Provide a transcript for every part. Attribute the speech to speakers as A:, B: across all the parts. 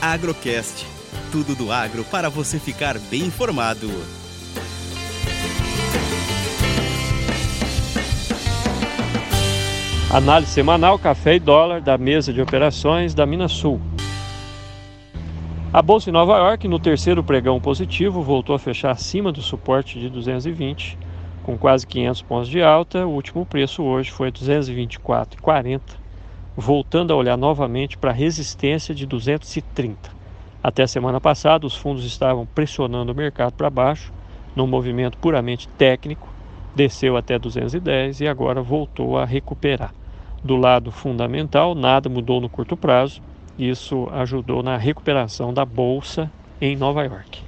A: Agrocast. Tudo do agro para você ficar bem informado.
B: Análise semanal café e dólar da mesa de operações da Minas Sul. A bolsa em Nova York, no terceiro pregão positivo, voltou a fechar acima do suporte de 220, com quase 500 pontos de alta. O último preço hoje foi 224,40, voltando a olhar novamente para a resistência de 230. Até a semana passada, os fundos estavam pressionando o mercado para baixo, num movimento puramente técnico, desceu até 210 e agora voltou a recuperar. Do lado fundamental, nada mudou no curto prazo, isso ajudou na recuperação da bolsa em Nova York.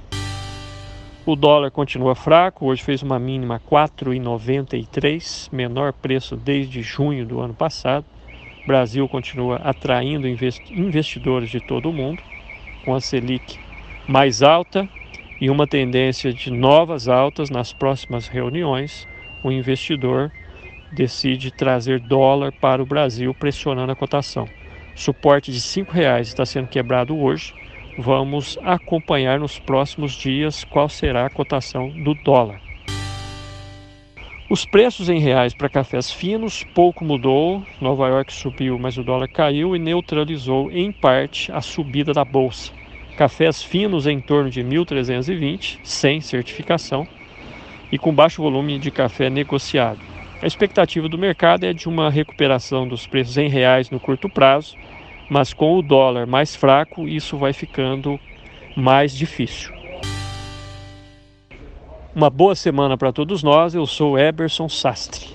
B: O dólar continua fraco, hoje fez uma mínima 4,93, menor preço desde junho do ano passado. Brasil continua atraindo investidores de todo o mundo, com a Selic mais alta e uma tendência de novas altas nas próximas reuniões. O investidor decide trazer dólar para o Brasil, pressionando a cotação. Suporte de R$ reais está sendo quebrado hoje. Vamos acompanhar nos próximos dias qual será a cotação do dólar. Os preços em reais para cafés finos pouco mudou. Nova York subiu, mas o dólar caiu e neutralizou em parte a subida da bolsa. Cafés finos em torno de 1.320, sem certificação, e com baixo volume de café negociado. A expectativa do mercado é de uma recuperação dos preços em reais no curto prazo, mas com o dólar mais fraco, isso vai ficando mais difícil. Uma boa semana para todos nós. Eu sou Eberson Sastre.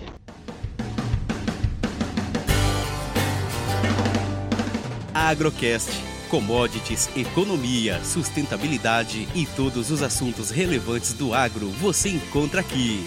A: Agrocast. Commodities, economia, sustentabilidade e todos os assuntos relevantes do agro você encontra aqui.